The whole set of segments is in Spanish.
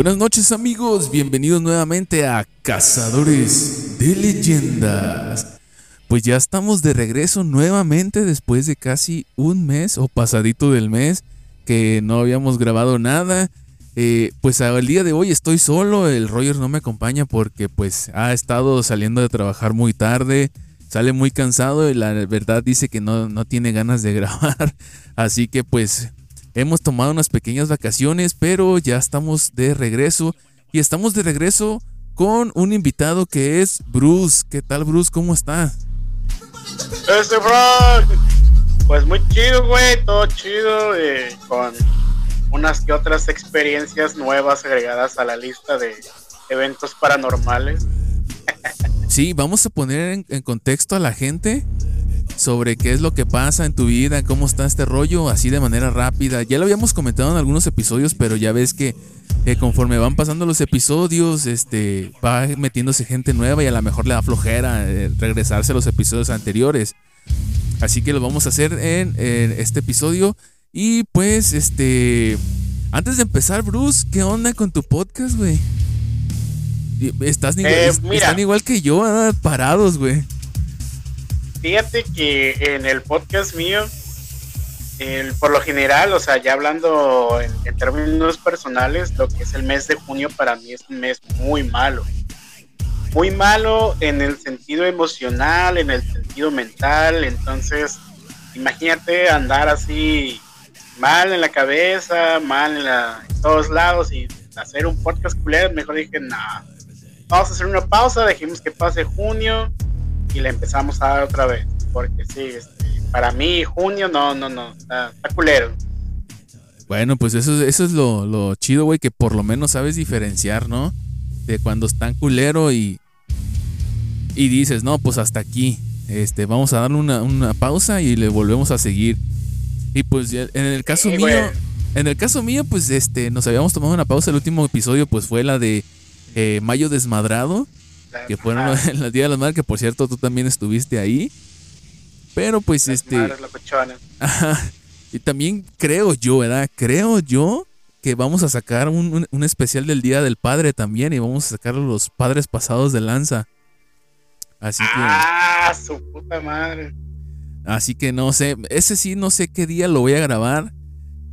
Buenas noches amigos, bienvenidos nuevamente a Cazadores de Leyendas. Pues ya estamos de regreso nuevamente después de casi un mes o pasadito del mes que no habíamos grabado nada. Eh, pues al día de hoy estoy solo, el Roger no me acompaña porque pues ha estado saliendo de trabajar muy tarde, sale muy cansado y la verdad dice que no, no tiene ganas de grabar. Así que pues hemos tomado unas pequeñas vacaciones, pero ya estamos de regreso y estamos de regreso con un invitado que es Bruce. ¿Qué tal Bruce? ¿Cómo está? Este bro, pues muy chido, güey, todo chido, eh, con unas que otras experiencias nuevas agregadas a la lista de eventos paranormales. Sí, vamos a poner en, contexto a la gente sobre qué es lo que pasa en tu vida, cómo está este rollo, así de manera rápida. Ya lo habíamos comentado en algunos episodios, pero ya ves que eh, conforme van pasando los episodios, este, va metiéndose gente nueva y a lo mejor le da flojera eh, regresarse a los episodios anteriores. Así que lo vamos a hacer en, este episodio. Y pues, este, antes de empezar, Bruce, ¿qué onda con tu podcast, güey? Estás eh, están igual que yo, ah, parados, güey. Fíjate que en el podcast mío por lo general, o sea, ya hablando en, términos personales, lo que es el mes de junio para mí es un mes muy malo. Muy malo en el sentido emocional, en el sentido mental. Entonces, imagínate andar así mal en la cabeza, mal en, todos lados y hacer un podcast culero. Mejor dije, no, vamos a hacer una pausa, dejemos que pase junio y le empezamos a dar otra vez. Porque sí, este, para mí, junio, no, no, no, está, culero. Bueno, pues eso, eso es lo, lo chido, güey, que por lo menos sabes diferenciar, ¿no? De cuando están culero y, y dices, no, pues hasta aquí. Este, vamos a darle una, pausa y le volvemos a seguir. Y pues en el caso mío, en el caso mío, pues este, nos habíamos tomado una pausa. El último episodio, pues fue la de eh, Mayo Desmadrado, que fue en el Día de las Madres, que por cierto tú también estuviste ahí. Pero pues este... y también creo yo, ¿verdad? Creo yo que vamos a sacar un, especial del Día del Padre también y vamos a sacar los padres pasados de lanza. Así que... Ah, su puta madre. Así que no sé, ese sí no sé qué día lo voy a grabar.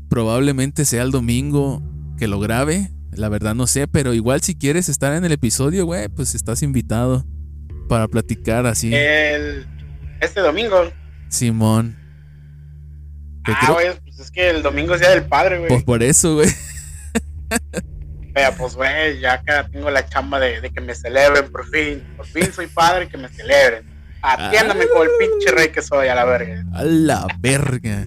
Probablemente sea el domingo que lo grabe. La verdad no sé, pero igual si quieres estar en el episodio, güey, pues estás invitado para platicar así. El este domingo. Simón. Ah, güey, pues es que el domingo es día del padre, güey. Pues por eso, güey. Vea, pues, güey, ya acá tengo la chamba de, que me celebren, por fin. Por fin soy padre y que me celebren. Atiéndame ah. con el pinche rey que soy, a la verga. A la verga.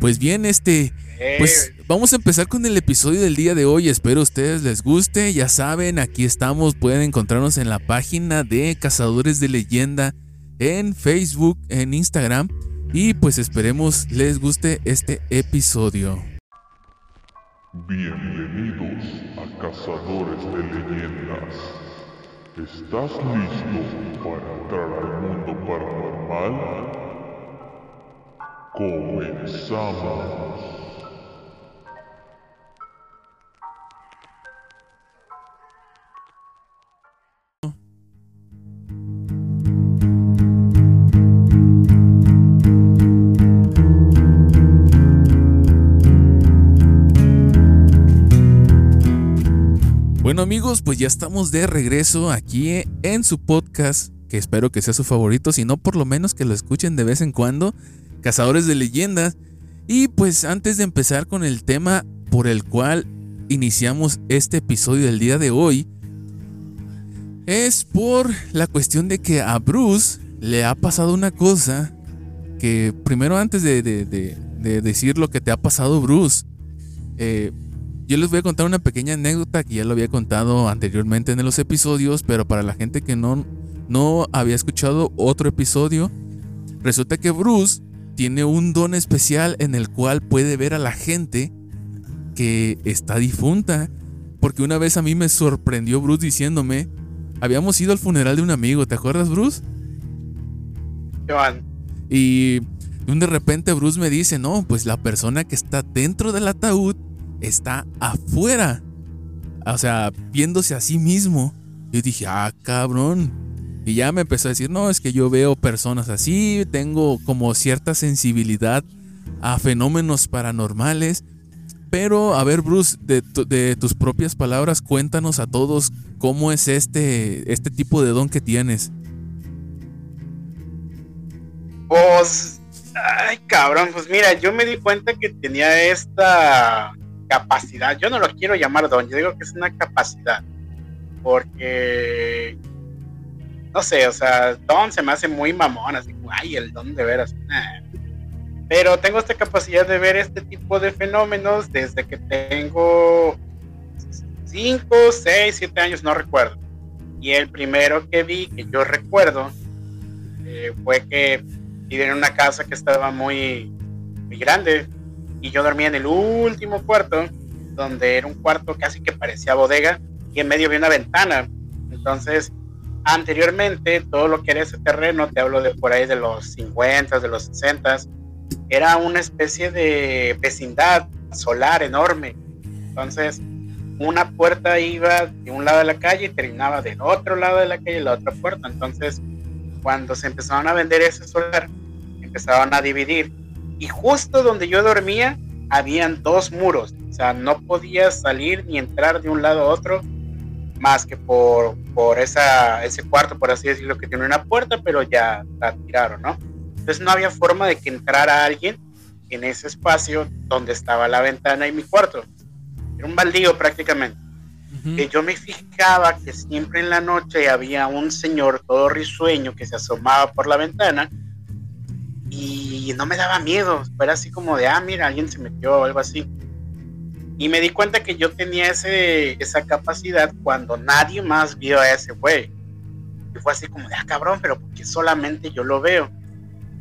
Pues bien, este. Pues vamos a empezar con el episodio del día de hoy. Espero a ustedes les guste. Ya saben, aquí estamos. Pueden encontrarnos en la página de Cazadores de Leyenda en Facebook, en Instagram y pues esperemos les guste este episodio. Bienvenidos a Cazadores de Leyendas. ¿Estás listo para entrar al mundo paranormal? Comenzamos. Bueno amigos, pues ya estamos de regreso aquí en su podcast, que espero que sea su favorito, si no por lo menos que lo escuchen de vez en cuando, Cazadores de Leyendas. Y pues antes de empezar con el tema por el cual iniciamos este episodio del día de hoy, es por la cuestión de que a Bruce le ha pasado una cosa que primero antes de, decir lo que te ha pasado Bruce, eh, yo les voy a contar una pequeña anécdota que ya lo había contado anteriormente en los episodios, pero para la gente que no, no había escuchado otro episodio, resulta que Bruce tiene un don especial en el cual puede ver a la gente que está difunta. Porque una vez a mí me sorprendió Bruce diciéndome, habíamos ido al funeral de un amigo, ¿te acuerdas Bruce? Joan. Y de repente Bruce me dice, no, pues la persona que está dentro del ataúd está afuera. o sea, viéndose a sí mismo. Yo dije, ah, cabrón. Y ya me empezó a decir, no, es que yo veo personas así, tengo como cierta sensibilidad a fenómenos paranormales. Pero, a ver, Bruce, de, tus propias palabras, cuéntanos a todos cómo es este, este tipo de don que tienes. Pues, ay, cabrón, pues mira, yo me di cuenta que tenía esta capacidad. Yo no lo quiero llamar don, yo digo que es una capacidad. Porque, no sé, o sea, don se me hace muy mamón, así como, ay, el don de veras. Pero tengo esta capacidad de ver este tipo de fenómenos desde que tengo 5, 6, 7 años, no recuerdo. Y el primero que vi, que yo recuerdo, eh, fue que viví en una casa que estaba muy, muy grande y yo dormía en el último cuarto, donde era un cuarto casi que parecía bodega y en medio había una ventana. Entonces, anteriormente, todo lo que era ese terreno, te hablo de por ahí de los 50, de los 60, era una especie de vecindad solar enorme. Entonces, una puerta iba de un lado de la calle y terminaba del otro lado de la calle la otra puerta. Entonces, cuando se empezaron a vender ese solar, empezaron a dividir. Y justo donde yo dormía, habían dos muros. O sea, no podías salir ni entrar de un lado a otro más que por, por esa, ese cuarto, por así decirlo, que tiene una puerta, pero ya la tiraron, ¿no? Entonces no había forma de que entrara alguien en ese espacio donde estaba la ventana y mi cuarto. Era un baldío prácticamente. Que yo me fijaba que siempre en la noche había un señor todo risueño que se asomaba por la ventana y no me daba miedo. Era así como de, ah, mira, alguien se metió o algo así. Y me di cuenta que yo tenía ese, esa capacidad cuando nadie más vio a ese güey. Y fue así como de, ah, cabrón, pero porque solamente yo lo veo.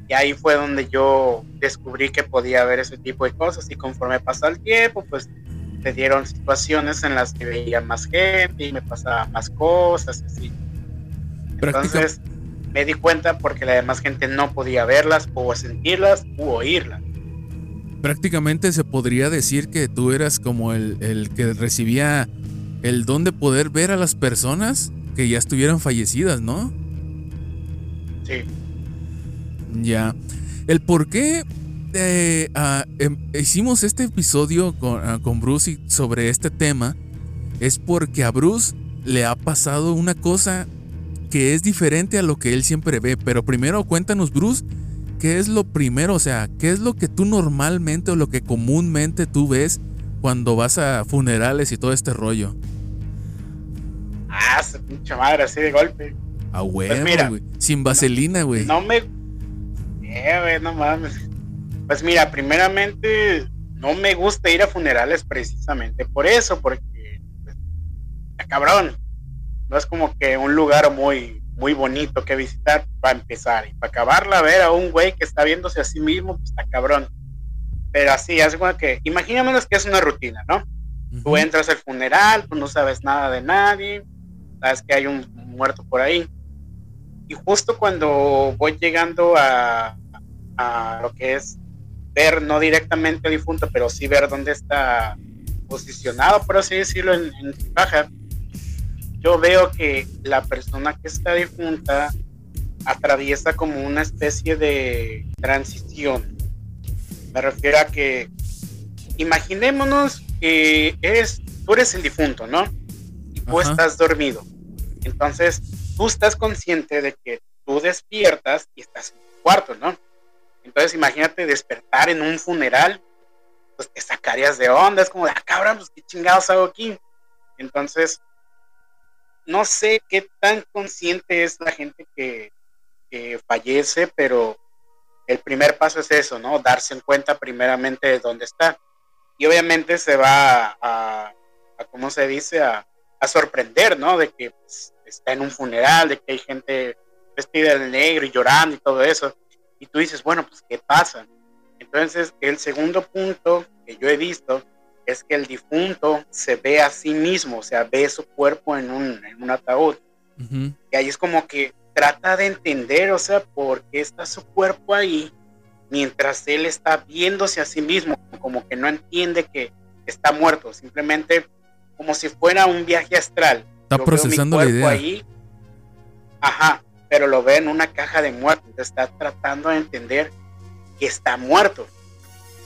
Y ahí fue donde yo descubrí que podía ver ese tipo de cosas. Y conforme pasó el tiempo, pues me dieron situaciones en las que veía más gente y me pasaba más cosas, así. Entonces me di cuenta porque la demás gente no podía verlas o sentirlas u oírlas prácticamente se podría decir que tú eras como el, que recibía el don de poder ver a las personas que ya estuvieran fallecidas, ¿no? Sí. Ya. El por qué eh, ah, em, hicimos este episodio con, ah, con Bruce sobre este tema es porque a Bruce le ha pasado una cosa que es diferente a lo que él siempre ve. Pero primero cuéntanos, Bruce, ¿qué es lo primero? O sea, ¿qué es lo que tú normalmente o lo que comúnmente tú ves cuando vas a funerales y todo este rollo? Ah, se pinche madre, así de golpe. Ah, pues güey. Sin vaselina, güey. No, me. Eh, güey, no mames. Pues mira, primeramente, no me gusta ir a funerales precisamente por eso, porque. Pues, cabrón. No es como que un lugar muy muy bonito que visitar para empezar. Y para acabarla, ver a un güey que está viéndose a sí mismo, pues está cabrón. Pero así, hace como que, imaginémonos que es una rutina, ¿no? Tú entras al funeral, tú no sabes nada de nadie, sabes que hay un muerto por ahí. Y justo cuando voy llegando a, a lo que es ver, no directamente al difunto, pero sí ver dónde está posicionado, por así decirlo, en, en su caja, yo veo que la persona que está difunta atraviesa como una especie de transición. Me refiero a que imaginémonos que eres, tú eres el difunto, ¿no? Y tú estás dormido. Entonces, tú estás consciente de que tú despiertas y estás en tu cuarto, ¿no? Entonces, imagínate despertar en un funeral, pues te sacarías de onda, es como de, ah, cabrón, pues qué chingados hago aquí. Entonces, no sé qué tan consciente es la gente que, fallece, pero el primer paso es eso, ¿no? Darse en cuenta primeramente de dónde está. Y obviamente se va a, a ¿cómo se dice? A, sorprender, ¿no? De que pues, está en un funeral, de que hay gente vestida de negro y llorando y todo eso. Y tú dices, bueno, pues, ¿qué pasa? Entonces, el segundo punto que yo he visto es que el difunto se ve a sí mismo, o sea, ve su cuerpo en un, en un ataúd. Y ahí es como que trata de entender, o sea, por qué está su cuerpo ahí mientras él está viéndose a sí mismo, como que no entiende que está muerto, simplemente como si fuera un viaje astral. Está procesando la idea. Ahí, ajá, pero lo ve en una caja de muertos. Está tratando de entender que está muerto.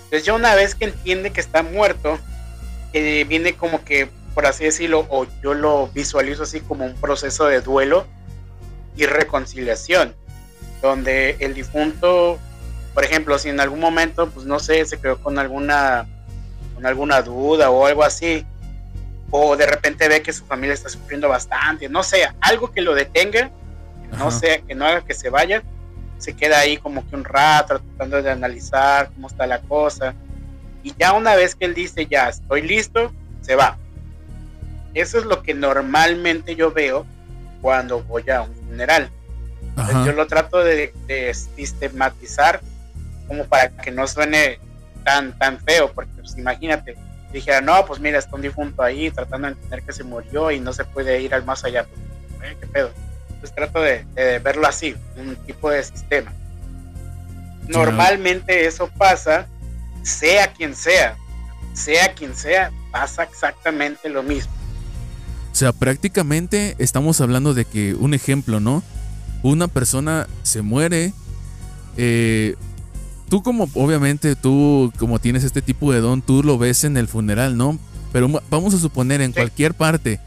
Entonces ya una vez que entiende que está muerto, eh, viene como que, por así decirlo, o yo lo visualizo así como un proceso de duelo y reconciliación, donde el difunto, por ejemplo, si en algún momento, pues no sé, se quedó con alguna, con alguna duda o algo así, o de repente ve que su familia está sufriendo bastante, no sé, algo que lo detenga, no sea, que no haga que se vaya, se queda ahí como que un rato tratando de analizar cómo está la cosa. Y ya una vez que él dice, ya estoy listo, se va. Eso es lo que normalmente yo veo cuando voy a un funeral. yo lo trato de, sistematizar como para que no suene tan, tan feo, porque pues, imagínate, dijera, no, pues mira, está un difunto ahí tratando de entender que se murió y no se puede ir al más allá. Pues, ¿eh? ¿Qué pedo? Pues trato de, verlo así, un tipo de sistema. Normalmente eso pasa, sea quien sea, sea quien sea, pasa exactamente lo mismo. O sea, prácticamente estamos hablando de que, un ejemplo, ¿no? Una persona se muere, eh, tú como, obviamente, tú como tienes este tipo de don, tú lo ves en el funeral, ¿no? Pero vamos a suponer en cualquier parte,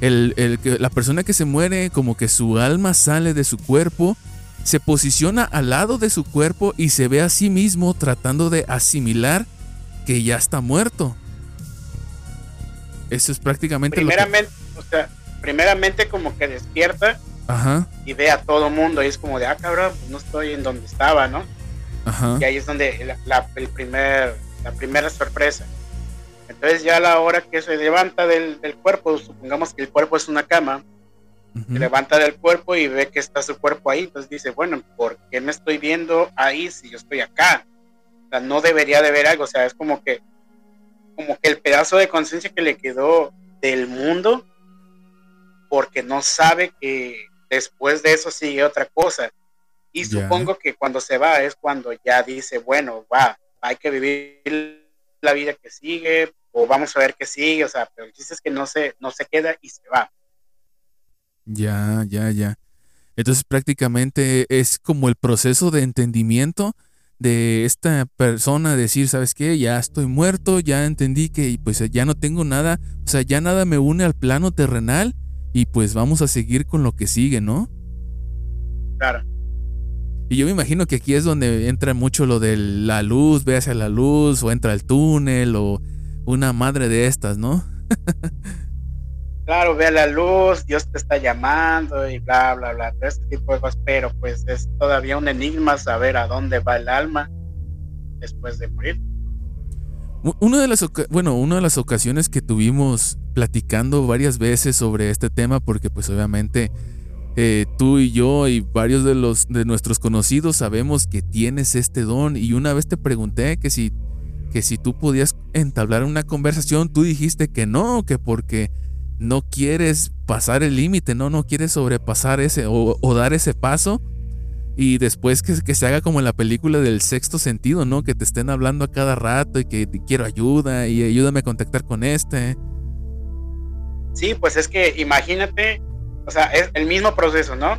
el, la persona que se muere, como que su alma sale de su cuerpo, se posiciona al lado de su cuerpo y se ve a sí mismo tratando de asimilar que ya está muerto. Eso es prácticamente primeramente, o sea, primeramente como que despierta y ve a todo mundo y es como de, ah, cabrón, pues no estoy en donde estaba, ¿no? Y ahí es donde la, el primer, la primera sorpresa. Entonces ya a la hora que se levanta del, cuerpo, supongamos que el cuerpo es una cama, se levanta del cuerpo y ve que está su cuerpo ahí, entonces dice, bueno, ¿por qué me estoy viendo ahí si yo estoy acá? O sea, no debería de ver algo, o sea, es como que, como que el pedazo de conciencia que le quedó del mundo, porque no sabe que después de eso sigue otra cosa. Y supongo que cuando se va es cuando ya dice, bueno, va, hay que vivir la vida que sigue, o vamos a ver qué sigue, o sea, pero dices que no se, no se queda y se va. Ya, ya, ya. Entonces prácticamente es como el proceso de entendimiento de esta persona decir, ¿sabes qué? Ya estoy muerto, ya entendí que pues ya no tengo nada, o sea, ya nada me une al plano terrenal y pues vamos a seguir con lo que sigue, ¿no? Claro. Y yo me imagino que aquí es donde entra mucho lo de la luz, ve hacia la luz, o entra el túnel, o una madre de estas, ¿no? claro, ve a la luz, Dios te está llamando y bla, bla, bla, todo este tipo de cosas, pero pues es todavía un enigma saber a dónde va el alma después de morir. Una de las, bueno, una de las ocasiones que tuvimos platicando varias veces sobre este tema, porque pues obviamente eh, tú y yo y varios de los de nuestros conocidos sabemos que tienes este don y una vez te pregunté que si que si tú podías entablar una conversación, tú dijiste que no, que porque no quieres pasar el límite, no, no quieres sobrepasar ese o, dar ese paso y después que, se haga como en la película del sexto sentido, ¿no? Que te estén hablando a cada rato y que te quiero ayuda y ayúdame a contactar con este. Sí, pues es que imagínate o sea, es el mismo proceso, ¿no?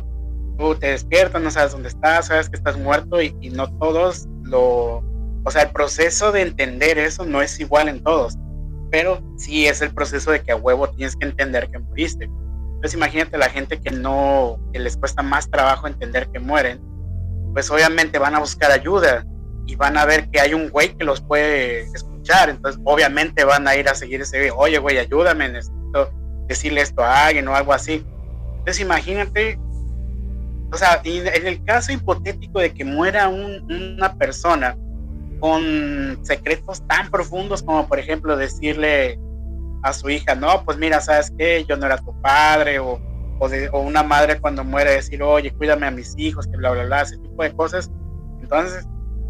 Tú te despiertas, no sabes dónde estás, sabes que estás muerto y, no todos lo... O sea, el proceso de entender eso no es igual en todos, pero sí es el proceso de que a huevo tienes que entender que moriste. Entonces imagínate la gente que no, que les cuesta más trabajo entender que mueren, pues obviamente van a buscar ayuda y van a ver que hay un güey que los puede escuchar, entonces obviamente van a ir a seguir ese güey, oye güey, ayúdame, necesito decirle esto a alguien o algo así. Entonces imagínate, o sea, en el caso hipotético de que muera una persona con secretos tan profundos como por ejemplo decirle a su hija, no, pues mira, ¿sabes qué? Yo no era tu padre o, o, una madre cuando muere decir, oye, cuídame a mis hijos, que bla, bla, bla, ese tipo de cosas. Entonces,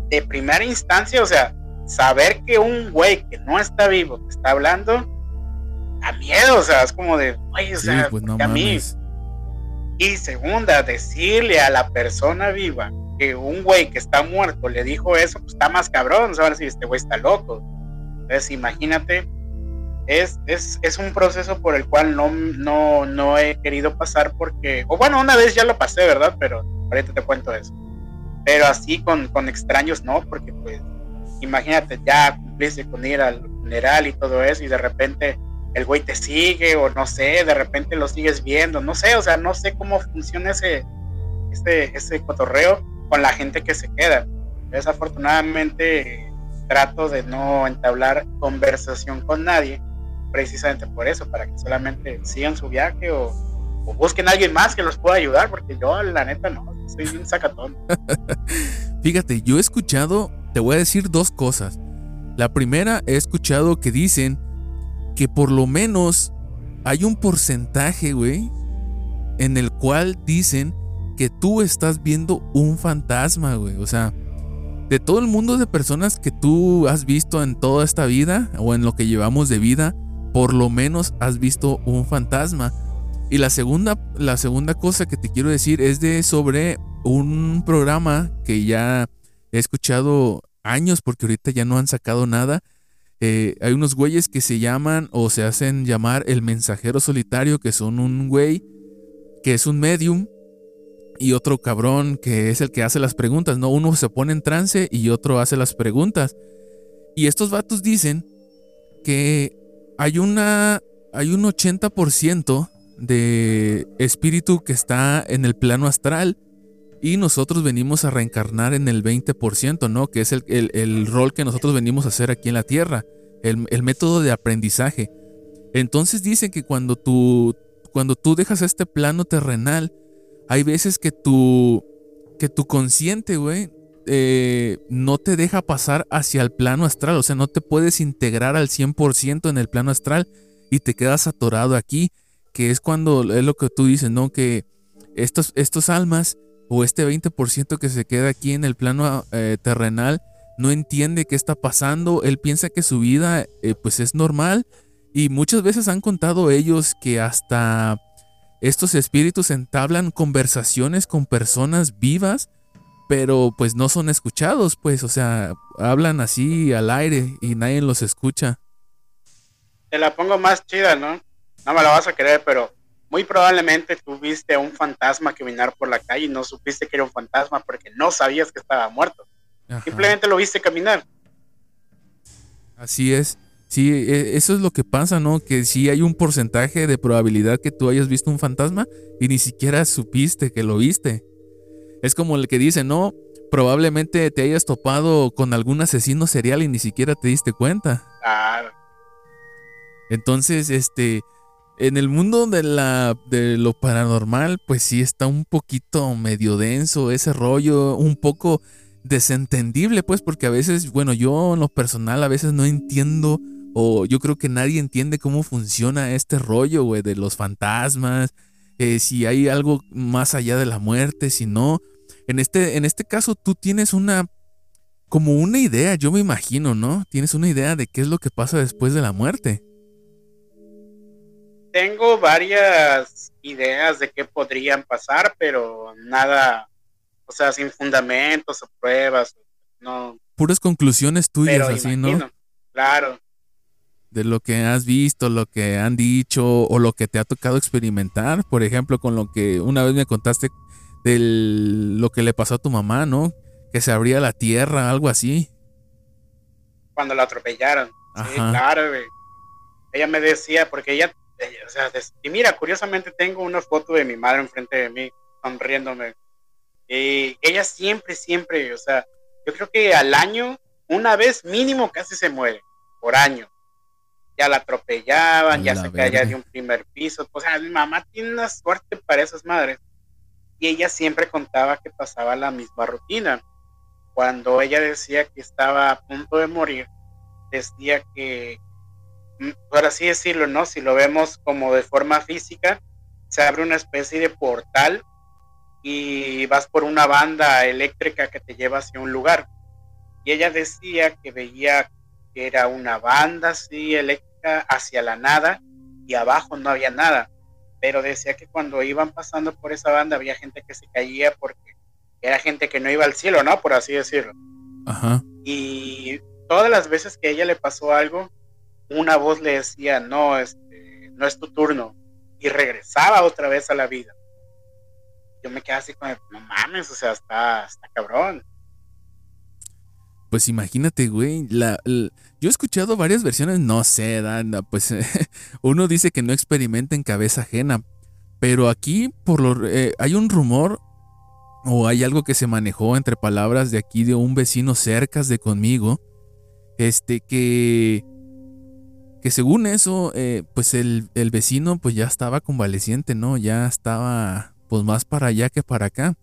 de primera instancia, o sea, saber que un güey que no está vivo te está hablando, da miedo, o sea, es como de, oye, o sea, pues a mí, y segunda, decirle a la persona viva que un güey que está muerto le didijo eso, pues está más cabrón, ¿sabes? Si este güey está loco. Entonces, imagínate es, es, es, un proceso por el cual no, no, no he querido pasar porque, o bueno, una vez ya lo pasé, ¿verdad? Pero ahorita te cuento eso. Pero así con, con extraños no, porque pues imagínate, ya cumpliste con ir al funeral y todo eso y de repente el güey te sigue o no sé, de repente lo sigues viendo, no sé, o sea, no sé cómo funciona ese, ese, ese cotorreo con la gente que se queda. Desafortunadamente trato de no entablar conversación con nadie precisamente por eso, para que solamente sigan su viaje o, busquen a alguien más que los pueda ayudar, porque yo la neta no, soy un sacatón. Fíjate, yo he escuchado, te voy a decir dos cosas. La primera, he escuchado que dicen que por lo menos hay un porcentaje, güey, en el cual dicen que tú estás viendo un fantasma, güey. O sea, de todo el mundo de personas que tú has visto en toda esta vida o en lo que llevamos de vida, por lo menos has visto un fantasma. Y la segunda, la segunda cosa que te quiero decir es de sobre un programa que ya he escuchado años porque ahorita ya no han sacado nada. Eh, hay unos güeyes que se llaman o se hacen llamar el mensajero solitario, que son un güey que es un medium y otro cabrón que es el que hace las preguntas, ¿no? Uno se pone en trance y otro hace las preguntas. Y estos vatos dicen que hay una hay un 80% de espíritu que está en el plano astral y nosotros venimos a reencarnar en el 20%, ¿no? Que es el, rol que nosotros venimos a hacer aquí en la Tierra, el, el, método de aprendizaje. Entonces dicen que cuando tú, cuando tú dejas este plano terrenal, hay veces que tu, que tu consciente, güey, eh, no te deja pasar hacia el plano astral, o sea, no te puedes integrar al 100% en el plano astral y te quedas atorado aquí, que es cuando es lo que tú dices, ¿no? Que estos, estos almas o este 20% que se queda aquí en el plano eh, terrenal no entiende qué está pasando, él piensa que su vida eh, pues es normal y muchas veces han contado ellos que hasta estos espíritus entablan conversaciones con personas vivas pero pues no son escuchados, pues, o sea, hablan así al aire y nadie los escucha. Te la pongo más chida, ¿no? No me la vas a creer, pero muy probablemente tuviste a un fantasma caminar por la calle y no supiste que era un fantasma porque no sabías que estaba muerto. Simplemente lo viste caminar. Así es. Sí, e, eso es lo que pasa, ¿no? Que sí hay un porcentaje de probabilidad que tú hayas visto un fantasma y ni siquiera supiste que lo viste. Es como el que dice, no, probablemente te hayas topado con algún asesino serial y ni siquiera te diste cuenta. Claro. Entonces, este, en el mundo de la de lo paranormal, pues sí está un poquito medio denso ese rollo, un poco desentendible, pues, porque a veces, bueno, yo en lo personal a veces no entiendo o yo creo que nadie entiende cómo funciona este rollo, güey, de los fantasmas, eh, si hay algo más allá de la muerte, si no. En este, en este caso tú tienes una, como una idea, yo me imagino, ¿no? Tienes una idea de qué es lo que pasa después de la muerte. Tengo varias ideas de qué podrían pasar, pero nada, o sea, sin fundamentos o pruebas, no. Puras conclusiones tuyas, así, ¿no? Claro de lo que has visto, lo que han dicho o lo que te ha tocado experimentar. Por ejemplo, con lo que una vez me contaste de lo que le pasó a tu mamá, ¿no? Que se abría la tierra, algo así. Cuando la atropellaron. Sí, claro, güey. Ella me decía, porque ella, o sea, y mira, curiosamente tengo una foto de mi madre enfrente de mí, sonriéndome. Y ella siempre, siempre, o sea, yo creo que al año, una vez mínimo casi se muere, por año ya la atropellaban, ya se caía de un primer piso. O sea, mi mamá tiene una suerte para esas madres. Y ella siempre contaba que pasaba la misma rutina. Cuando ella decía que estaba a punto de morir, decía que, mm, por así decirlo, ¿no? Si lo vemos como de forma física, se abre una especie de portal y vas por una banda eléctrica que te lleva hacia un lugar. Y ella decía que veía que era una banda así eléctrica hacia la nada y abajo no había nada. Pero decía que cuando iban pasando por esa banda había gente que se caía porque era gente que no iba al cielo, ¿no? Por así decirlo. Ajá. Y todas las veces que a ella le pasó algo, una voz le decía, no, este, no es tu turno, y regresaba otra vez a la vida. Yo me quedé así con, no mames, o sea, está, está cabrón. Pues imagínate, güey, la, yo he escuchado varias versiones, no sé, Dan, pues uno dice que no experimenta en cabeza ajena, pero aquí por lo, eh, hay un rumor o hay algo que se manejó entre palabras de aquí de un vecino cerca de conmigo, este que que según eso, eh, pues el, el, vecino pues ya estaba convaleciente, ¿no? Ya estaba pues más para allá que para acá.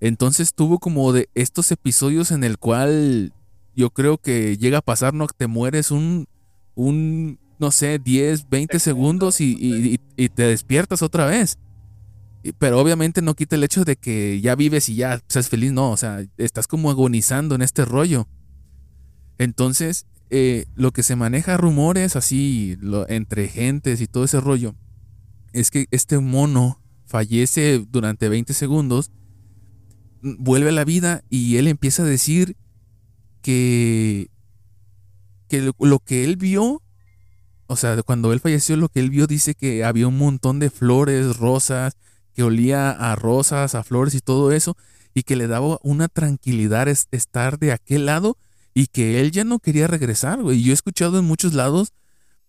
Entonces tuvo como de estos episodios en el cual yo creo que llega a pasar, ¿no? Te mueres un, un no sé, 10, 20 segundos y, te despiertas otra vez. Pero obviamente no quita el hecho de que ya vives y ya seas feliz, no, o sea, estás como agonizando en este rollo. Entonces, eh, lo que se maneja rumores así entre gentes y todo ese rollo es que este mono fallece durante 20 segundos, vuelve a la vida y él empieza a decir que, que lo, que él vio, o sea, cuando él falleció, lo que él vio dice que había un montón de flores, rosas, que olía a rosas, a flores y todo eso, y que le daba una tranquilidad estar de aquel lado y que él ya no quería regresar, güey. Yo he escuchado en muchos lados,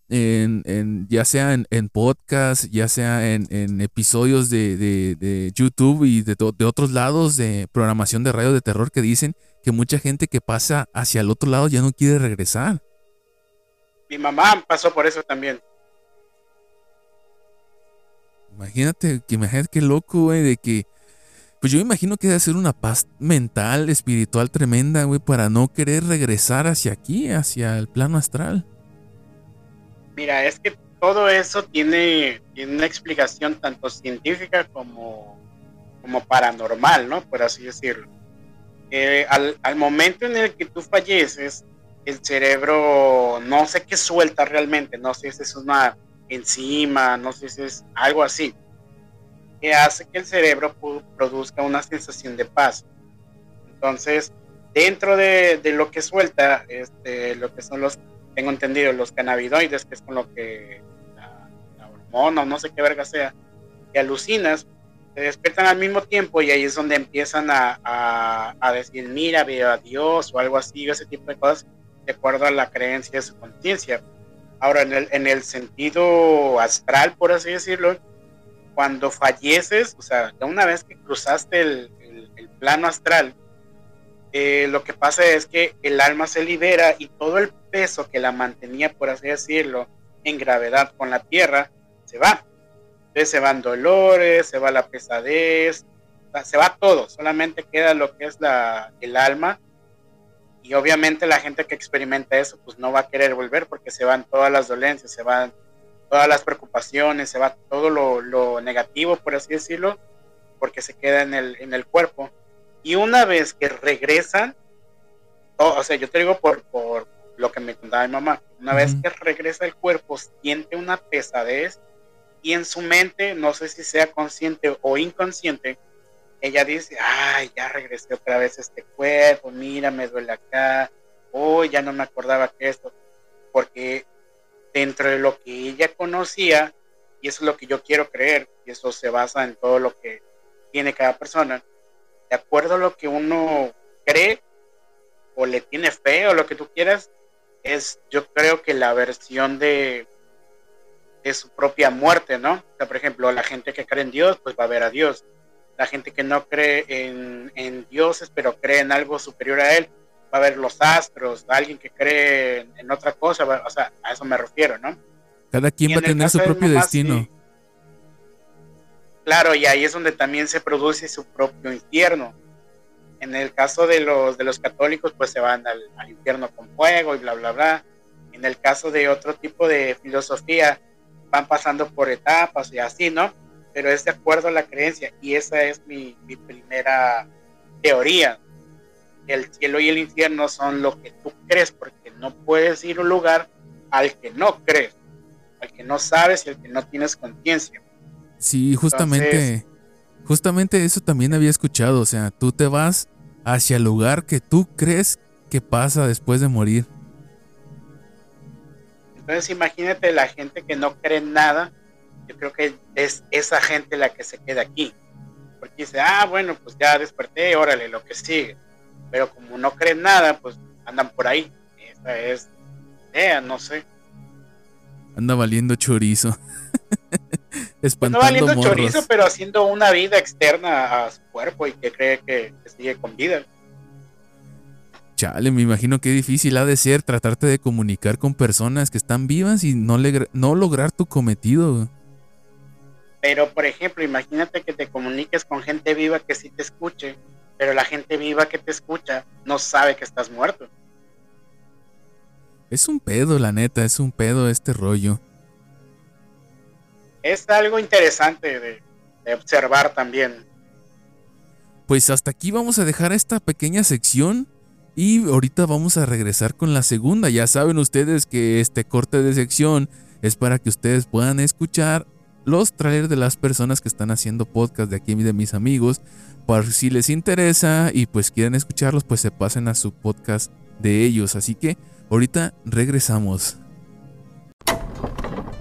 en, ya sea en, en podcast, ya sea en, episodios de, YouTube y de, de, otros lados de programación de radio de terror que dicen que mucha gente que pasa hacia el otro lado ya no quiere regresar. Mi mamá pasó por eso también. Imagínate, que imagínate qué loco, güey, de que pues yo imagino que debe ser una paz mental, espiritual tremenda, güey, para no querer regresar hacia aquí, hacia el plano astral. Mira, es que todo eso tiene, una explicación tanto científica como, como paranormal, ¿no? Por así decirlo. Eh, al, al momento en el que tú falleces, el cerebro no sé qué suelta realmente, no sé si es una enzima, no sé si es algo así que hace que el cerebro produzca una sensación de paz. Entonces, dentro de, lo que suelta, este, lo que son los, tengo entendido, los cannabinoides, que es con lo que la, hormona o no sé qué verga sea, que alucinas, se despiertan al mismo tiempo y ahí es donde empiezan a, decir, mira, veo a Dios o algo así, ese tipo de cosas, de acuerdo a la creencia de su conciencia. Ahora, en el, en el sentido astral, por así decirlo, cuando falleces, o sea, una vez que cruzaste el, plano astral, eh, lo que pasa es que el alma se libera y todo el peso que la mantenía, por así decirlo, en gravedad con la tierra, se va. Entonces se van dolores, se va la pesadez, se va todo, solamente queda lo que es la, el alma. Y obviamente la gente que experimenta eso, pues no va a querer volver porque se van todas las dolencias, se van todas las preocupaciones, se va todo lo, negativo, por así decirlo, porque se queda en el, en el cuerpo. Y una vez que regresan, o sea, yo te digo por, por lo que me contaba mi mamá, una vez que regresa el cuerpo, siente una pesadez y en su mente, no sé si sea consciente o inconsciente, ella dice, ay, ya regresé otra vez a este cuerpo, mira, me duele acá, oh, ya no me acordaba que esto, porque dentro de lo que ella conocía, y eso es lo que yo quiero creer, y eso se basa en todo lo que tiene cada persona, de acuerdo a lo que uno cree o le tiene fe o lo que tú quieras, es yo creo que la versión de, de su propia muerte, ¿no? O sea, por ejemplo, la gente que cree en Dios, pues va a ver a Dios. La gente que no cree en, en dioses, pero cree en algo superior a él, va a ver los astros, alguien que cree en, otra cosa, o sea, a eso me refiero, ¿no? Cada quien va a tener su propio destino. Claro, y ahí es donde también se produce su propio infierno. En el caso de los de los católicos, pues se van al, al infierno con fuego y bla bla bla. En el caso de otro tipo de filosofía, van pasando por etapas y así, ¿no? Pero es de acuerdo a la creencia y esa es mi, mi primera teoría el cielo y el infierno son lo que tú crees, porque no puedes ir a un lugar al que no crees, al que no sabes y al que no tienes conciencia. Sí, justamente, justamente eso también había escuchado, o sea, tú te vas hacia el lugar que tú crees que pasa después de morir. Entonces imagínate la gente que no cree en nada, yo creo que es esa gente la que se queda aquí. Porque dice, ah, bueno, pues ya desperté, órale, lo que sigue. Pero como no creen nada, pues andan por ahí. Esa es idea, no sé. Anda valiendo chorizo. no valiendo chorizo, pero haciendo una vida externa a su cuerpo y que cree que, sigue con vida. Chale, me imagino qué difícil ha de ser tratarte de comunicar con personas que están vivas y no, no lograr tu cometido. Pero, por ejemplo, imagínate que te comuniques con gente viva que sí te escuche, pero la gente viva que te escucha no sabe que estás muerto. Es un pedo, la neta, es un pedo este rollo es algo interesante de, observar también. Pues hasta aquí vamos a dejar esta pequeña sección y ahorita vamos a regresar con la segunda. Ya saben ustedes que este corte de sección es para que ustedes puedan escuchar los trailers de las personas que están haciendo podcast de aquí de mis amigos. Por si les interesa y pues quieren escucharlos, pues se pasen a su podcast de ellos. Así que ahorita regresamos.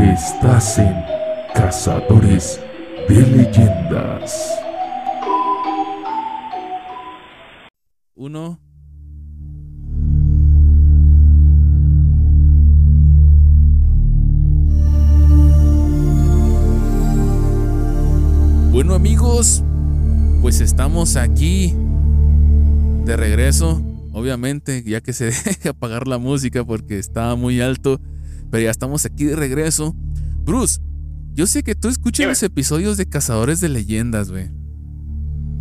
Estás en Cazadores de Leyendas. Uno. Bueno amigos, pues estamos aquí de regreso. Obviamente, ya que se deja apagar la música porque estaba muy alto. Pero ya estamos aquí de regreso. Bruce, yo sé que tú escuchas los episodios de Cazadores de Leyendas, güey.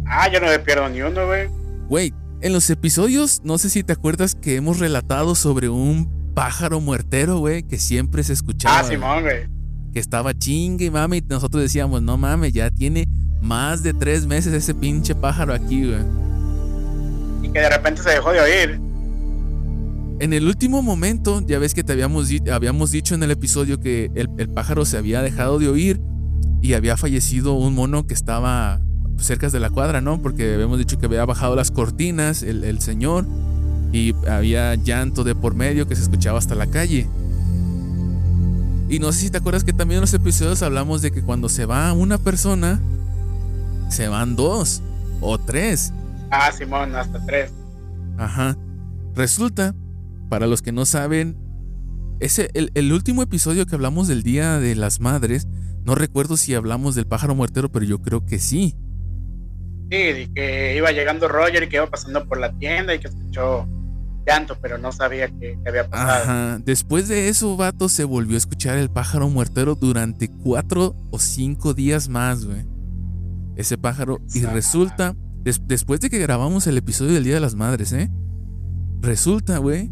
Ah, yo no me pierdo ni uno, güey. Güey, en los episodios, no sé si te acuerdas que hemos relatado sobre un pájaro muertero, güey, que siempre se escuchaba. Ah, Simón, güey. Que estaba chingue, mami, y nosotros decíamos, no mames, ya tiene más de tres meses ese pinche pájaro aquí, güey. Y que de repente se dejó de oír. En el último momento, ya ves que te habíamos, habíamos dicho en el episodio que el, pájaro se había dejado de oír y había fallecido un mono que estaba cerca de la cuadra, ¿no? Porque habíamos dicho que había bajado las cortinas el, señor y había llanto de por medio que se escuchaba hasta la calle. Y no sé si te acuerdas que también en los episodios hablamos de que cuando se va una persona, se van dos o tres. Ah, Simón, hasta tres. Ajá. Resulta para los que no saben, ese, el, último episodio que hablamos del Día de las Madres, no recuerdo si hablamos del pájaro muertero, pero yo creo que sí. Sí, que iba llegando Roger y que iba pasando por la tienda y que escuchó llanto, pero no sabía qué había pasado. Ajá. Después de eso, vato, se volvió a escuchar el pájaro muertero durante cuatro o cinco días más, güey. Ese pájaro. Y resulta, después de que grabamos el episodio del Día de las Madres, ¿eh? Resulta, güey,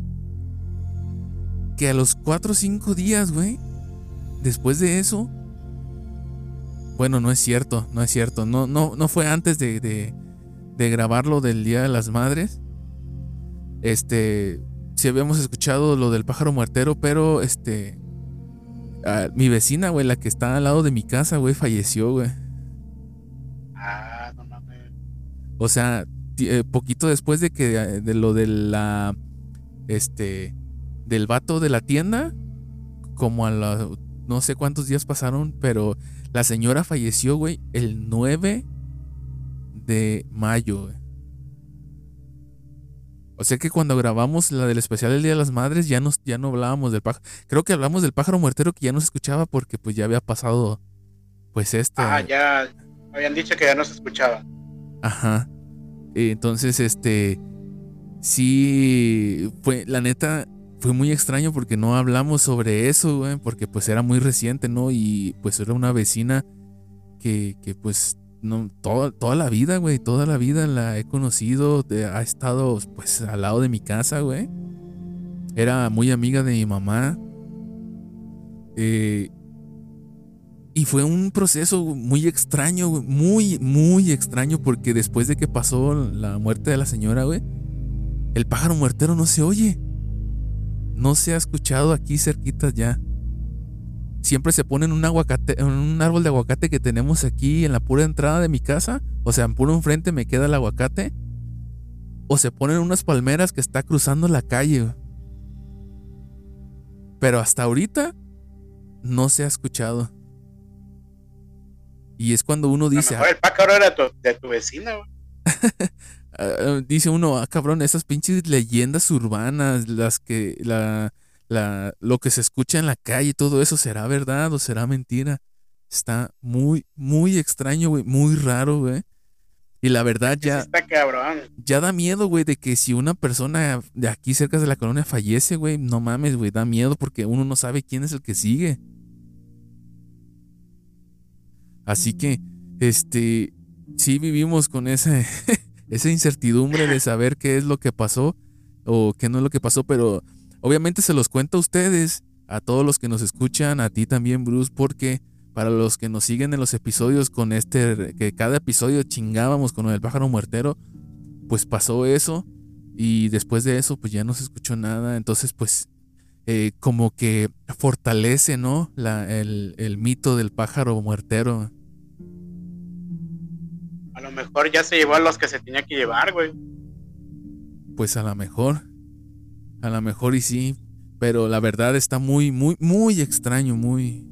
que a los 4 o 5 días, güey, después de eso, bueno, no es cierto, no es cierto, no, no, no fue antes de, de, de grabarlo del Día de las Madres. Este, si habíamos escuchado lo del pájaro muertero, pero este, mi vecina, güey, la que está al lado de mi casa, güey, falleció, güey. Ah, no mames. O sea, eh, poquito después de que de lo de la, este, del vato de la tienda, como a la, no sé cuántos días pasaron, pero la señora falleció, güey, el 9 de mayo, güey. O sea que cuando grabamos la del especial del Día de las Madres ya, nos, ya no hablábamos del pájaro. Creo que hablamos del pájaro muertero que ya no se escuchaba porque pues ya había pasado pues este... Ah, ya habían dicho que ya no se escuchaba. Ajá. Entonces, este... Sí, fue, la neta, fue muy extraño porque no hablamos sobre eso, güey, porque pues era muy reciente, ¿no? Y pues era una vecina que, que pues no, toda, toda la vida, güey, toda la vida la he conocido, ha estado pues al lado de mi casa, güey. Era muy amiga de mi mamá. Eh, y fue un proceso muy extraño, güey, muy, muy extraño porque después de que pasó la muerte de la señora, güey, el pájaro muertero no se oye. No se ha escuchado aquí cerquita ya siempre se pone en un aguacate, en un árbol de aguacate que tenemos aquí en la pura entrada de mi casa, o sea, en puro enfrente me queda el aguacate, o se ponen unas palmeras que está cruzando la calle. Pero hasta ahorita no se ha escuchado. Y es cuando uno dice. el pájaro era de tu vecina, ah, dice uno, ah, cabrón, esas pinches leyendas urbanas, las que la, la, lo que se escucha en la calle todo eso, ¿será verdad o será mentira? Está muy, muy extraño, güey, muy raro, güey. Y la verdad ya... Está cabrón. Ya da miedo, güey, de que si una persona de aquí cerca de la colonia fallece, güey, no mames, güey, da miedo porque uno no sabe quién es el que sigue. Así que, este, sí vivimos con ese, esa incertidumbre de saber qué es lo que pasó o qué no es lo que pasó, pero Obviamente se los cuento a ustedes, a todos los que nos escuchan, a ti también, Bruce, porque para los que nos siguen en los episodios con este, que cada episodio chingábamos con el pájaro muertero, pues pasó eso y después de eso pues ya no se escuchó nada, entonces pues eh, como que fortalece, ¿no? La, el, el mito del pájaro muertero. A lo mejor ya se llevó a los que se tenía que llevar, güey. Pues a lo mejor. A lo mejor y sí, pero la verdad está muy, muy, muy extraño, muy...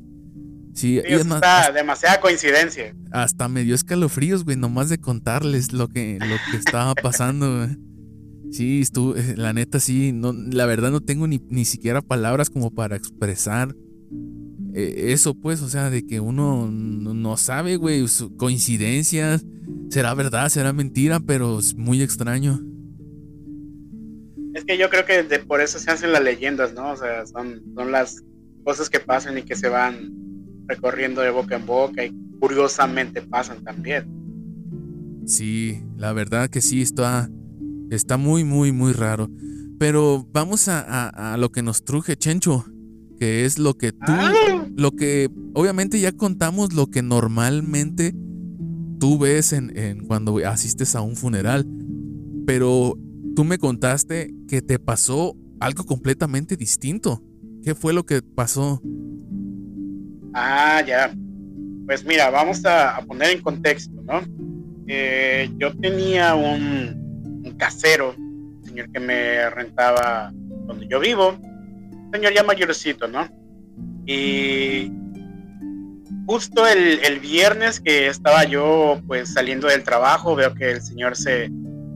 Sí, está demasiada coincidencia. Hasta me dio escalofríos, güey, nomás de contarles lo que, lo que estaba pasando, Sí, estuvo, eh, la neta sí, no, la verdad no tengo ni, ni siquiera palabras como para expresar eh, eso, pues, o sea, de que uno no, sabe, güey, coincidencias, será verdad, será mentira, pero es muy extraño. Es que yo creo que por eso se hacen las leyendas, ¿no? O sea, son, son las cosas que pasan y que se van recorriendo de boca en boca y curiosamente pasan también. Sí, la verdad que sí, está, está muy, muy, muy raro. Pero vamos a, lo que nos truje, Chencho, que es lo que tú, ah. lo que obviamente ya contamos lo que normalmente tú ves en, cuando asistes a un funeral. Pero tú me contaste que te pasó algo completamente distinto. ¿Qué fue lo que pasó? Ah, ya. Pues mira, vamos a, poner en contexto, ¿no? Eh, yo tenía un, un, casero, señor que me rentaba donde yo vivo, señor ya mayorcito, ¿no? Y justo el, el, viernes que estaba yo pues saliendo del trabajo, veo que el señor se,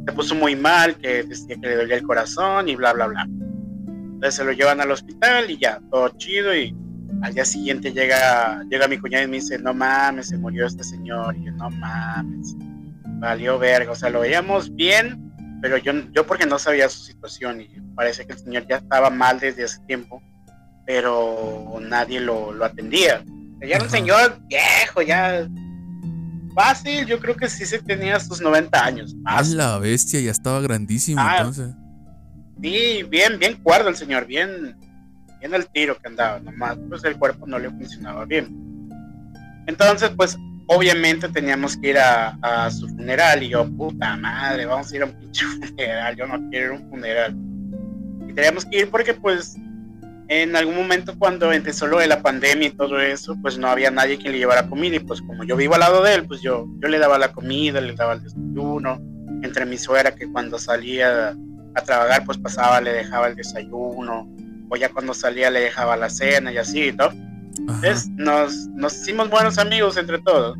se puso muy mal, que decía que le dolía el corazón y bla, bla, bla. Entonces se lo llevan al hospital y ya, todo chido y al día siguiente llega, llega mi cuñada y me dice, no mames, se murió este señor. Y yo, no mames, valió verga. O sea, lo veíamos bien, pero yo, yo porque no sabía su situación y parece que el señor ya estaba mal desde hace tiempo, pero nadie lo, lo atendía. Ya era un señor viejo, ya fácil, yo creo que sí se tenía sus 90 años. Más. la bestia, ya estaba grandísimo ah, entonces. Sí, bien, bien cuerdo el señor, bien, bien al tiro que andaba, nomás pues el cuerpo no le funcionaba bien. Entonces, pues obviamente teníamos que ir a, su funeral y yo, puta madre, vamos a ir a un pinche funeral, yo no quiero ir a un funeral. Y teníamos que ir porque pues en algún momento cuando empezó lo de la pandemia y todo eso, pues no había nadie quien le llevara comida y pues como yo vivo al lado de él, pues yo, yo le daba la comida, le daba el desayuno, entre mi suegra que cuando salía a trabajar pues pasaba, le dejaba el desayuno, o ya cuando salía le dejaba la cena y así, ¿no? Entonces nos, nos hicimos buenos amigos entre todos.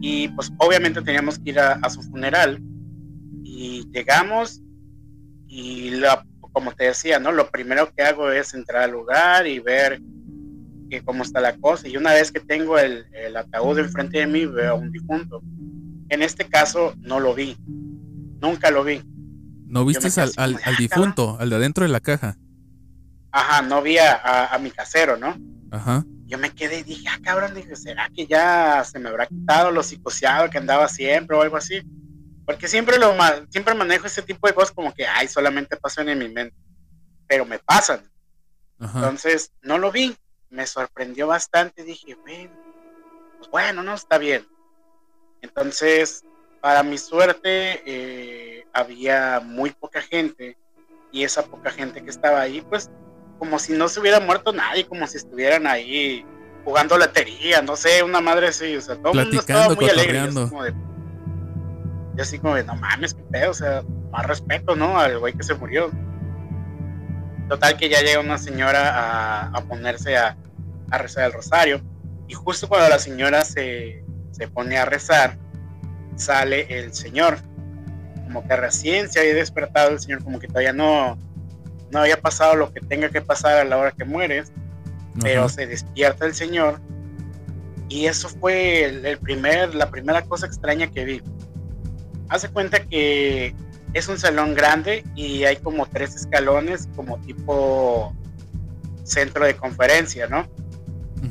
Y pues obviamente teníamos que ir a, su funeral. Y llegamos y como te decía, ¿no? Lo primero que hago es entrar al lugar y ver que cómo está la cosa. Y una vez que tengo el, el ataúd enfrente de mí, veo a un difunto. En este caso no lo vi. Nunca lo vi. ¿No viste al, al, difunto, al de adentro de la caja? Ajá, no vi a, a mi casero, ¿no? Ajá yo me quedé y dije, ah, cabrón, dije, ¿será que ya se me habrá quitado lo psicoseado que andaba siempre o algo así? Porque siempre lo siempre manejo ese tipo de cosas como que, ay, solamente pasan en mi mente, pero me pasan. Entonces, no lo vi, me sorprendió bastante, dije, bueno, pues bueno, no, está bien. Entonces, para mi suerte, eh, había muy poca gente y esa poca gente que estaba ahí, pues como si no se hubiera muerto nadie, como si estuvieran ahí jugando lotería, no sé, una madre así, o sea, todo el mundo estaba muy alegre. Y así, como de, no mames, qué pedo, o sea, más respeto, ¿no? Al güey que se murió. Total que ya llega una señora a, ponerse a, rezar el rosario. Y justo cuando la señora se, se pone a rezar, sale el señor. Como que recién se había despertado el señor, como que todavía no, no había pasado lo que tenga que pasar a la hora que mueres, pero se despierta el Señor. Y eso fue el, primer, la primera cosa extraña que vi. Hace cuenta que es un salón grande y hay como tres escalones, como tipo centro de conferencia, ¿no?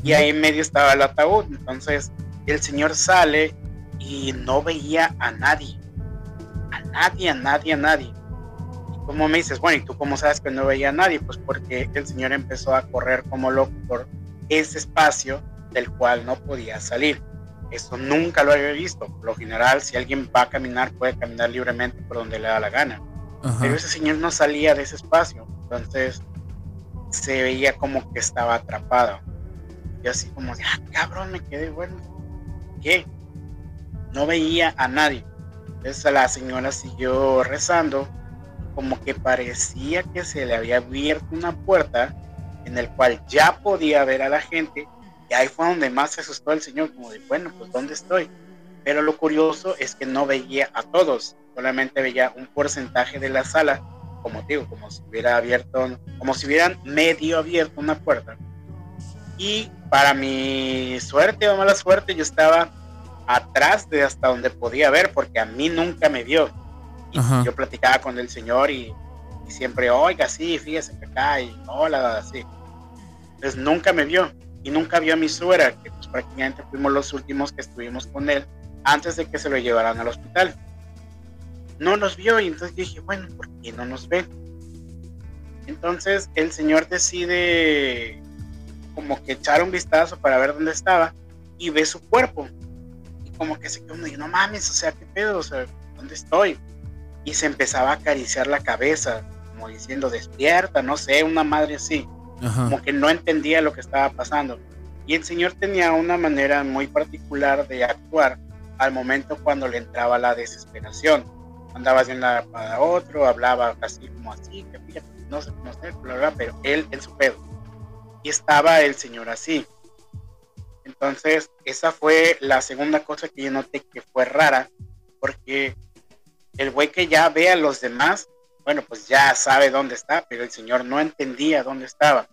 Y ahí en medio estaba el ataúd. Entonces el señor sale y no veía a nadie. A nadie, a nadie, a nadie como me dices, bueno, ¿y tú cómo sabes que no veía a nadie? Pues porque el señor empezó a correr como loco por ese espacio del cual no podía salir. Eso nunca lo había visto. Por lo general, si alguien va a caminar, puede caminar libremente por donde le da la gana. Pero ese señor no salía de ese espacio. Entonces se veía como que estaba atrapado. Y así como, ah, cabrón, me quedé, bueno, ¿qué? No veía a nadie. Entonces la señora siguió rezando como que parecía que se le había abierto una puerta en el cual ya podía ver a la gente y ahí fue donde más se asustó el señor como de bueno pues dónde estoy pero lo curioso es que no veía a todos solamente veía un porcentaje de la sala como digo como si hubiera abierto como si hubieran medio abierto una puerta. Y para mi suerte o mala suerte yo estaba atrás de hasta donde podía ver porque a mí nunca me vio. Yo platicaba con el señor y, siempre, oiga, sí, fíjese que acá y hola, así. Entonces nunca me vio y nunca vio a mi suegra, que pues prácticamente fuimos los últimos que estuvimos con él antes de que se lo llevaran al hospital. No nos vio y entonces dije, bueno, ¿por qué no nos ve? Entonces el señor decide como que echar un vistazo para ver dónde estaba y ve su cuerpo. Y como que se quedó y no mames, o sea, ¿qué pedo? O sea, ¿dónde estoy? y se empezaba a acariciar la cabeza, como diciendo, despierta, no sé, una madre así, como que no entendía lo que estaba pasando. Y el Señor tenía una manera muy particular de actuar al momento cuando le entraba la desesperación. Andaba de un lado para otro, hablaba así como así, que no sé cómo sé, pero él en su pedo. Y estaba el Señor así. Entonces, esa fue la segunda cosa que yo noté que fue rara, porque el güey que ya ve a los demás, bueno, pues ya sabe dónde está, pero el señor no entendía dónde estaba.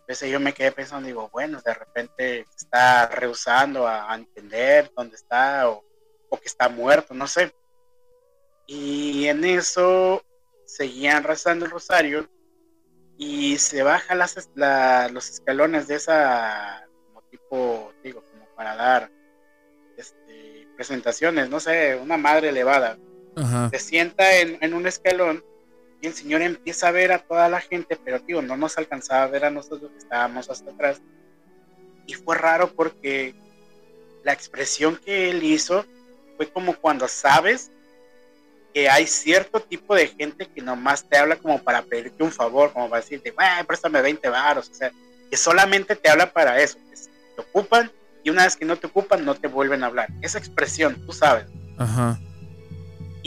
Entonces yo me quedé pensando, digo, bueno, de repente está rehusando a, entender dónde está o, que está muerto, no sé. Y en eso seguían rezando el rosario y se baja las, los escalones de esa, como tipo, digo, como para dar este, presentaciones, no sé, una madre elevada se sienta en, un escalón el señor empieza a ver a toda la gente, pero tío, no nos alcanzaba a ver a nosotros que estábamos hasta atrás. Y fue raro porque la expresión que él hizo fue como cuando sabes que hay cierto tipo de gente que nomás te habla como para pedirte un favor, como para decirte, bueno, préstame 20 varos, o sea, que solamente te habla para eso, que te ocupan y una vez que no te ocupan no te vuelven a hablar. Esa expresión, tú sabes. Ajá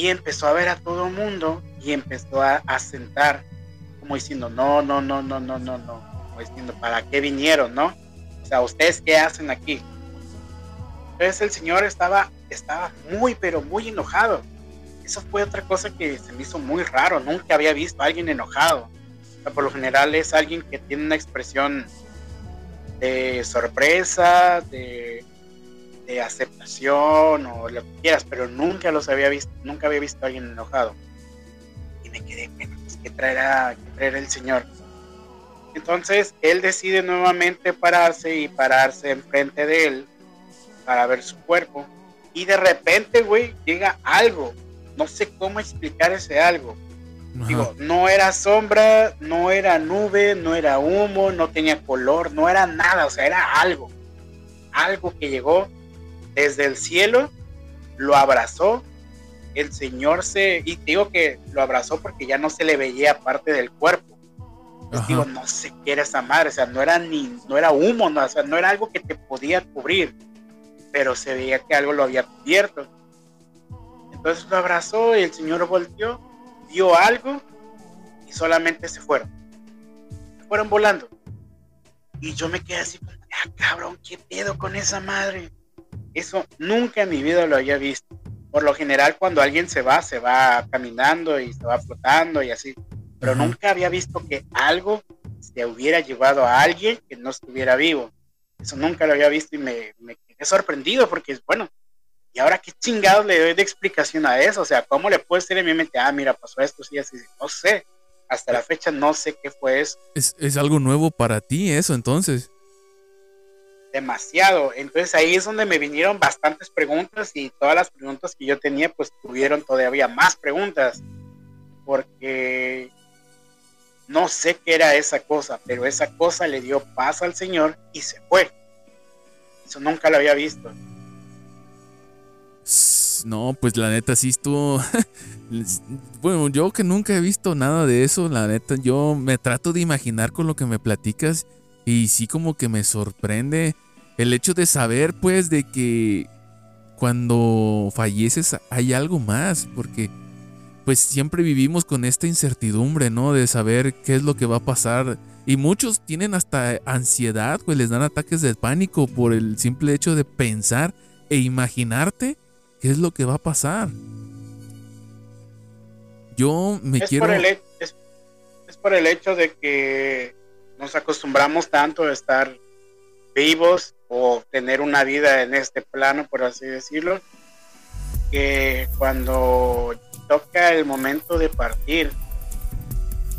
y empezó a ver a todo mundo y empezó a, sentar como diciendo, no, no, no, no, no, no, no, como diciendo, ¿para qué vinieron, no? O sea, ¿ustedes qué hacen aquí? Entonces el señor estaba, estaba muy, pero muy enojado. Eso fue otra cosa que se me hizo muy raro, nunca había visto a alguien enojado. O sea, por lo general es alguien que tiene una expresión de sorpresa, de, de aceptación o lo que quieras, pero nunca los había visto, nunca había visto a alguien enojado. Y me quedé, bueno, pues, ¿qué traerá, qué traerá el Señor? Entonces él decide nuevamente pararse y pararse enfrente de él para ver su cuerpo. Y de repente, güey, llega algo. No sé cómo explicar ese algo. Ajá. Digo, no era sombra, no era nube, no era humo, no tenía color, no era nada, o sea, era algo. Algo que llegó desde el cielo, lo abrazó, el Señor se, y digo que lo abrazó porque ya no se le veía parte del cuerpo. Pues digo, no sé qué era esa madre, o sea, no era ni, no era humo, no, o sea, no era algo que te podía cubrir, pero se veía que algo lo había cubierto. Entonces lo abrazó y el Señor volteó, vio algo y solamente se fueron. Se fueron volando. Y yo me quedé así, ah, cabrón, ¿qué pedo con esa madre? Eso nunca en mi vida lo había visto. Por lo general, cuando alguien se va, se va caminando y se va flotando y así. Pero Ajá. nunca había visto que algo se hubiera llevado a alguien que no estuviera vivo. Eso nunca lo había visto y me, me quedé sorprendido porque, bueno, ¿y ahora qué chingados le doy de explicación a eso? O sea, ¿cómo le puedo decir en mi mente, ah, mira, pasó esto, sí, así, no sé. Hasta la fecha no sé qué fue eso. Es, es algo nuevo para ti eso, entonces. Demasiado. Entonces ahí es donde me vinieron bastantes preguntas y todas las preguntas que yo tenía pues tuvieron todavía más preguntas porque no sé qué era esa cosa, pero esa cosa le dio paz al Señor y se fue. Eso nunca lo había visto. No, pues la neta sí estuvo. bueno, yo que nunca he visto nada de eso, la neta, yo me trato de imaginar con lo que me platicas y sí como que me sorprende el hecho de saber pues de que cuando falleces hay algo más, porque pues siempre vivimos con esta incertidumbre, ¿no? De saber qué es lo que va a pasar. Y muchos tienen hasta ansiedad, pues les dan ataques de pánico por el simple hecho de pensar e imaginarte qué es lo que va a pasar. Yo me Es quiero... por, el, es por el hecho de que nos acostumbramos tanto a estar vivos o tener una vida en este plano, por así decirlo, que cuando toca el momento de partir,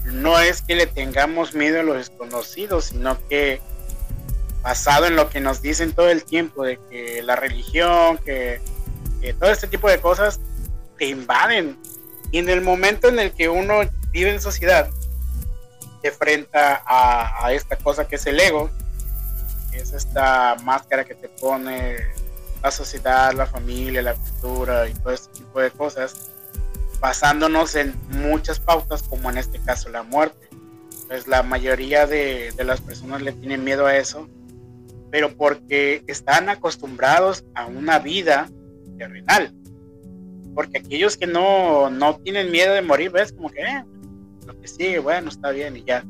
no es que le tengamos miedo a lo desconocido, sino que basado en lo que nos dicen todo el tiempo, de que la religión, que, que todo este tipo de cosas te invaden. Y en el momento en el que uno vive en sociedad, enfrenta a, esta cosa que es el ego, que es esta máscara que te pone la sociedad, la familia, la cultura y todo este tipo de cosas, basándonos en muchas pautas, como en este caso la muerte. Pues la mayoría de, de las personas le tienen miedo a eso, pero porque están acostumbrados a una vida terrenal. Porque aquellos que no, no tienen miedo de morir, ves como que eh, lo que sigue, bueno, está bien y ya.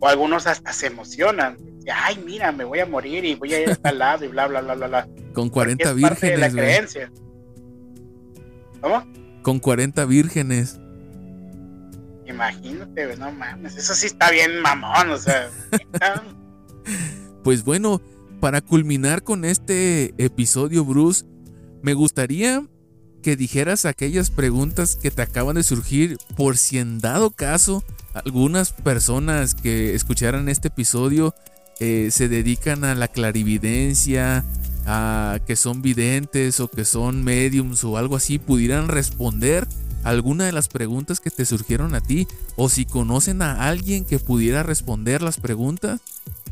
O algunos hasta se emocionan. Ay, mira, me voy a morir y voy a ir a tal lado y bla, bla, bla, bla, bla. Con Porque 40 es parte de la vírgenes, creencia. ¿Cómo? Con 40 vírgenes. Imagínate, no mames. Eso sí está bien mamón, o sea. Pues bueno, para culminar con este episodio, Bruce, me gustaría que dijeras aquellas preguntas que te acaban de surgir por si en dado caso algunas personas que escucharan este episodio eh, se dedican a la clarividencia, a que son videntes o que son mediums o algo así, pudieran responder alguna de las preguntas que te surgieron a ti o si conocen a alguien que pudiera responder las preguntas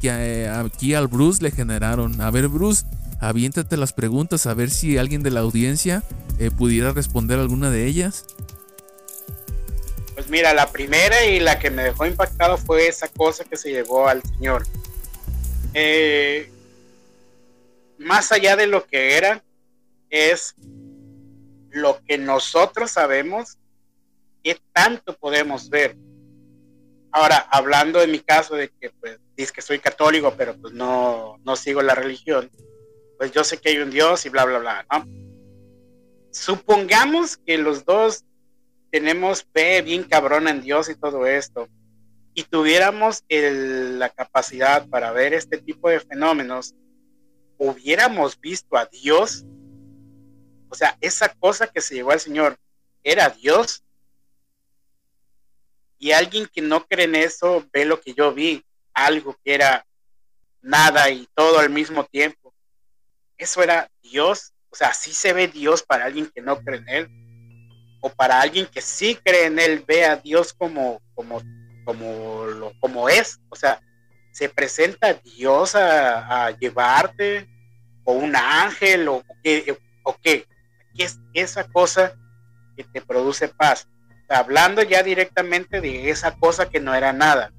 que eh, aquí al Bruce le generaron. A ver, Bruce, aviéntate las preguntas a ver si alguien de la audiencia eh, pudiera responder alguna de ellas. Pues mira, la primera y la que me dejó impactado fue esa cosa que se llevó al Señor. Eh, más allá de lo que era, es lo que nosotros sabemos, qué tanto podemos ver. ahora, hablando de mi caso de que pues dice que soy católico, pero pues no, no sigo la religión, pues yo sé que hay un Dios y bla, bla, bla, ¿no? Supongamos que los dos tenemos fe bien cabrona en Dios y todo esto, y tuviéramos la capacidad para ver este tipo de fenómenos, hubiéramos visto a Dios, o sea, esa cosa que se llevó al Señor, ¿era Dios? Y alguien que no cree en eso ve lo que yo vi, algo que era nada y todo al mismo tiempo. Eso era Dios. O sea, sí se ve Dios para alguien que no cree en Él. O para alguien que sí cree en Él, ve a Dios como, como, como, lo, como es. O sea, se presenta Dios a, llevarte, o un ángel, o qué, o qué. ¿Qué es esa cosa que te produce paz? hablando ya directamente de esa cosa que no era nada.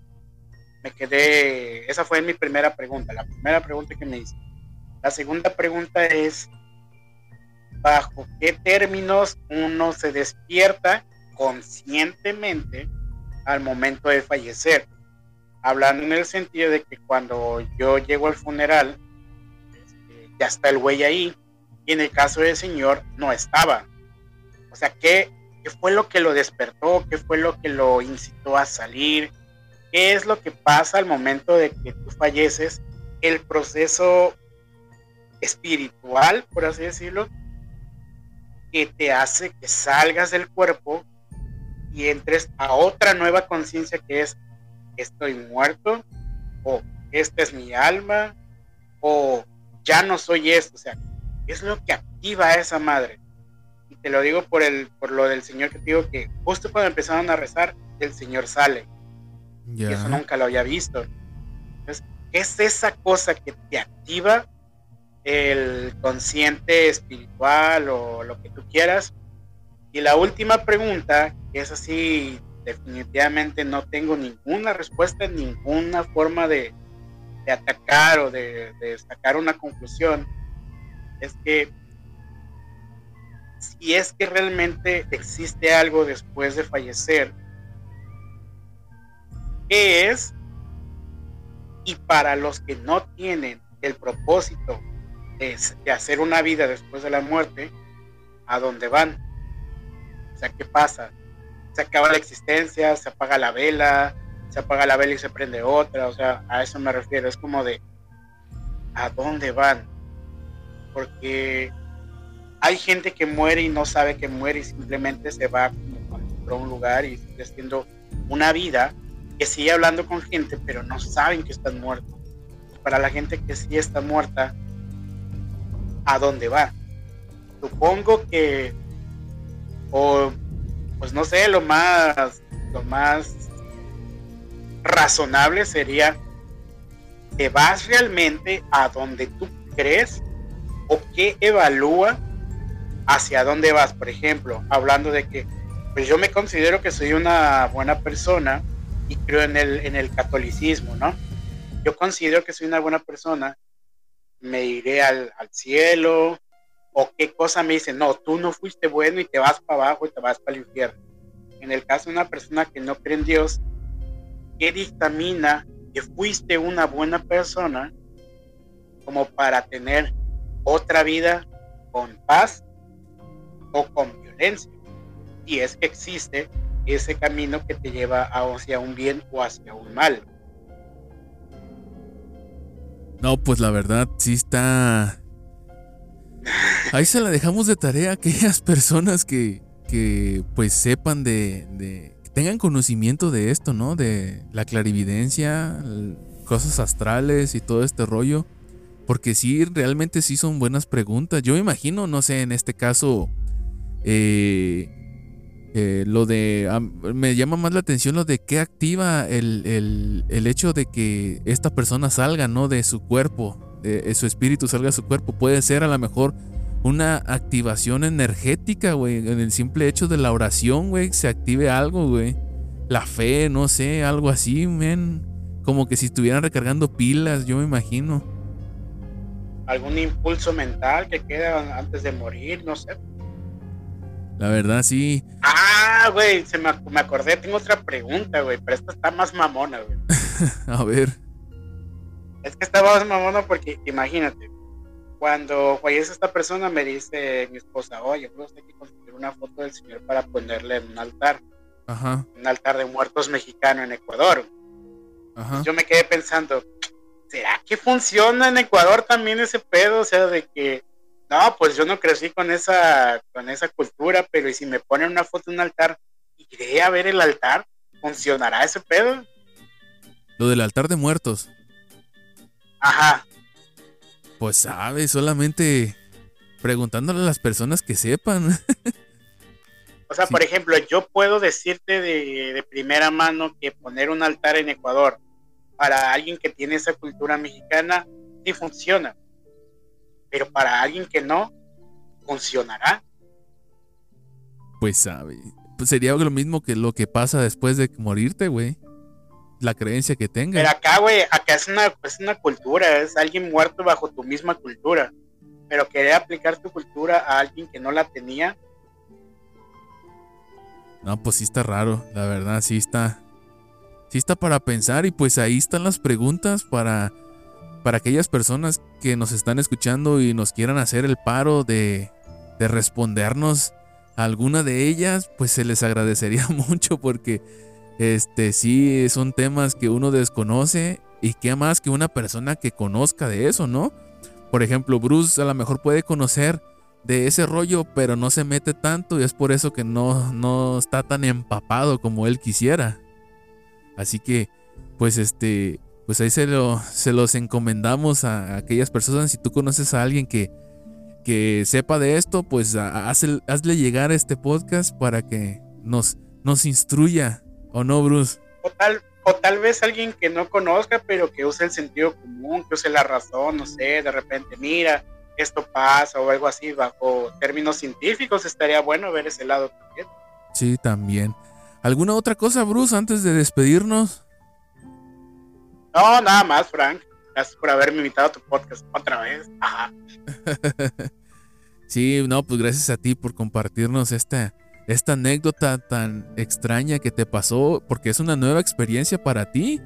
Me quedé, esa fue mi primera pregunta, la primera pregunta que me hice. La segunda pregunta es, ¿bajo qué términos uno se despierta conscientemente al momento de fallecer? Hablando en el sentido de que cuando yo llego al funeral, este, ya está el güey ahí, y en el caso del señor no estaba. O sea, que qué fue lo que lo despertó, qué fue lo que lo incitó a salir, qué es lo que pasa al momento de que tú falleces, el proceso espiritual, por así decirlo, que te hace que salgas del cuerpo y entres a otra nueva conciencia que es estoy muerto o esta es mi alma o ya no soy esto, o sea, es lo que activa a esa madre te lo digo por, el, por lo del Señor que te digo que justo cuando empezaron a rezar, el Señor sale. Y eso nunca lo había visto. Entonces, es esa cosa que te activa el consciente espiritual o lo que tú quieras. Y la última pregunta, que es así, definitivamente no tengo ninguna respuesta, ninguna forma de, de atacar o de, de sacar una conclusión, es que si es que realmente existe algo después de fallecer, ¿qué es? Y para los que no tienen el propósito de, hacer una vida después de la muerte, ¿a dónde van? O sea, ¿qué pasa? Se acaba la existencia, se apaga la vela, se apaga la vela y se prende otra, o sea, a eso me refiero, es como de, ¿a dónde van? Porque hay gente que muere y no sabe que muere y simplemente se va a un lugar y sigue haciendo una vida que sigue hablando con gente, pero no saben que están muertos. Para la gente que sí está muerta, ¿a dónde va? Supongo que, o pues no sé, lo más, lo más razonable sería que vas realmente a donde tú crees o que evalúa hacia dónde vas, por ejemplo, hablando de que pues yo me considero que soy una buena persona y creo en el, en el catolicismo, ¿no? Yo considero que soy una buena persona, me iré al, al cielo, o qué cosa me dice, no, tú no fuiste bueno y te vas para abajo y te vas para el infierno. En el caso de una persona que no cree en Dios, ¿qué dictamina que fuiste una buena persona como para tener otra vida con paz o con violencia. Y es que existe ese camino que te lleva hacia un bien o hacia un mal. No, pues la verdad sí está... Ahí se la dejamos de tarea a aquellas personas que, que pues sepan de, de, tengan conocimiento de esto, ¿no? De la clarividencia, cosas astrales y todo este rollo. Porque sí, realmente sí son buenas preguntas. Yo imagino, no sé, en este caso, eh, eh, lo de. me llama más la atención lo de qué activa el, hecho de que esta persona salga, ¿no? De su cuerpo, de, su espíritu salga de su cuerpo. Puede ser a lo mejor una activación energética, güey. En el simple hecho de la oración, güey, se active algo, güey. La fe, no sé, algo así, men. Como que si estuvieran recargando pilas, yo me imagino. Algún impulso mental que queda antes de morir, no sé. La verdad, sí. Ah, güey, se me, me acordé, tengo otra pregunta, güey, pero esta está más mamona, güey. A ver. Es que está más mamona porque, imagínate, cuando fallece esta persona me dice mi esposa, oye, bro, hay que conseguir una foto del señor para ponerle en un altar, Ajá. un altar de muertos mexicano en Ecuador. Ajá. Yo me quedé pensando, ¿será que funciona en Ecuador también ese pedo? O sea, de que, no, pues yo no crecí con esa, con esa cultura, pero ¿y si me ponen una foto en un altar, iré a ver el altar? ¿Funcionará ese pedo? Lo del altar de muertos. Ajá. Pues sabe, solamente preguntándole a las personas que sepan. O sea, Sí. por ejemplo, yo puedo decirte de, de primera mano que poner un altar en Ecuador para alguien que tiene esa cultura mexicana sí funciona. Pero para alguien que no, funcionará. Pues sabe. Pues sería lo mismo que lo que pasa después de morirte, güey. La creencia que Pero tenga. acá, güey, acá es una, es una cultura, es alguien muerto bajo tu misma cultura. Pero querer aplicar tu cultura a alguien que no la tenía, No, pues sí está raro, la verdad, sí está. Sí está para pensar y pues ahí están las preguntas para para aquellas personas que nos están escuchando y nos quieran hacer el paro de de respondernos a alguna de ellas, pues se les agradecería mucho porque este sí son temas que uno desconoce y qué más que una persona que conozca de eso, ¿no? Por ejemplo, Bruce a lo mejor puede conocer de ese rollo, pero no se mete tanto y es por eso que no, no está tan empapado como él quisiera. Así que, pues este, pues ahí se, lo, se los encomendamos a, a aquellas personas. Si tú conoces a alguien que, que sepa de esto, pues a- hazle, hazle llegar este podcast para que nos, nos instruya. ¿O no, Bruce? o tal, o tal vez alguien que no conozca, pero que use el sentido común, que use la razón, no sé, de repente, mira, esto pasa o algo así, bajo términos científicos, estaría bueno ver ese lado también. Sí, también. ¿Alguna otra cosa, Bruce, antes de despedirnos? No, nada más, Frank. Gracias por haberme invitado a tu podcast otra vez. Ajá. Sí, no, pues gracias a ti por compartirnos esta, esta anécdota tan extraña que te pasó, porque es una nueva experiencia para ti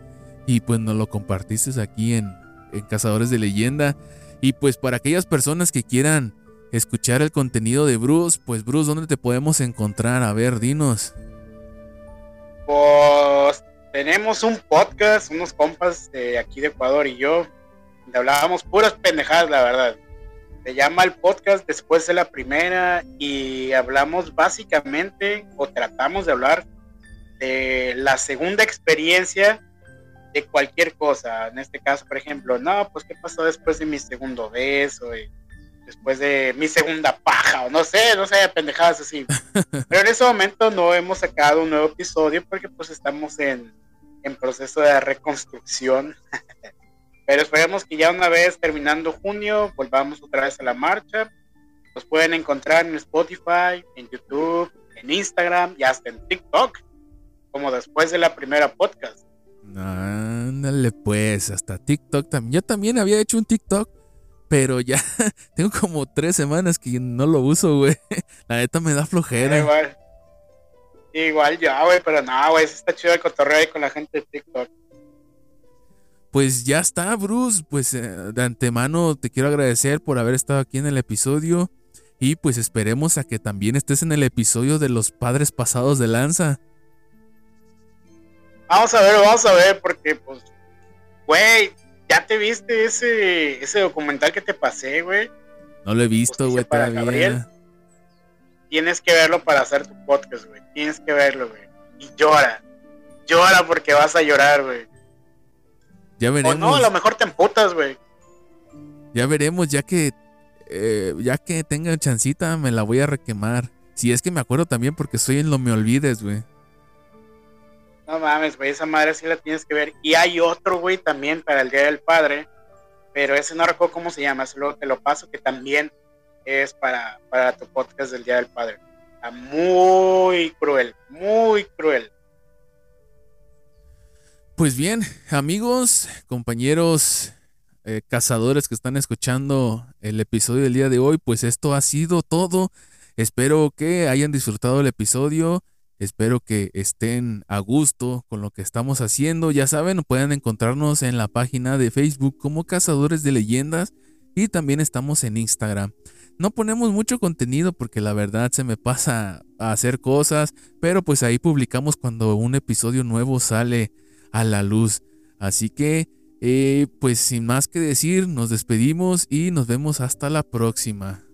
y pues nos lo compartiste aquí en, en Cazadores de Leyenda. Y pues para aquellas personas que quieran escuchar el contenido de Bruce, pues Bruce, ¿dónde te podemos encontrar? A ver, dinos. Pues tenemos un podcast, unos compas de aquí de Ecuador y yo, donde hablábamos puras pendejadas, la verdad. Se llama el podcast después de la primera y hablamos básicamente o tratamos de hablar de la segunda experiencia de cualquier cosa. En este caso, por ejemplo, no, pues qué pasó después de mi segundo beso, y después de mi segunda paja, o no sé, no sé, pendejadas así. Pero en ese momento no hemos sacado un nuevo episodio porque pues estamos en, en proceso de reconstrucción. Pero esperemos que ya una vez terminando junio volvamos otra vez a la marcha. Nos pueden encontrar en Spotify, en YouTube, en Instagram y hasta en TikTok, como después de la primera podcast. Ándale pues, hasta TikTok también. Yo también había hecho un TikTok, pero ya tengo como tres semanas que no lo uso, güey. La neta me da flojera. Igual, igual ya, güey, pero no, güey, eso está chido el cotorreo ahí con la gente de TikTok. Pues ya está, Bruce. Pues eh, de antemano te quiero agradecer por haber estado aquí en el episodio. Y pues esperemos a que también estés en el episodio de los padres pasados de lanza. Vamos a ver, vamos a ver, porque pues, güey, ya te viste ese, ese documental que te pasé, güey. No lo he visto, Justicia güey, todavía. Gabriel. Tienes que verlo para hacer tu podcast, güey. Tienes que verlo, güey. Y llora. Llora porque vas a llorar, güey. Ya O veremos. no, a lo mejor te emputas, güey. Ya veremos, ya que eh, ya que tenga chancita, me la voy a requemar. Si es que me acuerdo también porque soy en lo me olvides, güey. No mames, güey, esa madre sí la tienes que ver. Y hay otro, güey, también para el Día del Padre. Pero ese no recuerdo cómo se llama, luego te lo paso, que también es para, para tu podcast del Día del Padre. Está muy cruel, muy cruel. Pues bien, amigos, compañeros, eh, cazadores que están escuchando el episodio del día de hoy, pues esto ha sido todo. Espero que hayan disfrutado el episodio Espero que estén a gusto con lo que estamos haciendo. Ya saben, pueden encontrarnos en la página de Facebook como Cazadores de Leyendas y también estamos en Instagram. No ponemos mucho contenido porque la verdad se me pasa a hacer cosas, pero pues ahí publicamos cuando un episodio nuevo sale a la luz. Así que, eh, pues sin más que decir, nos despedimos y nos vemos hasta la próxima.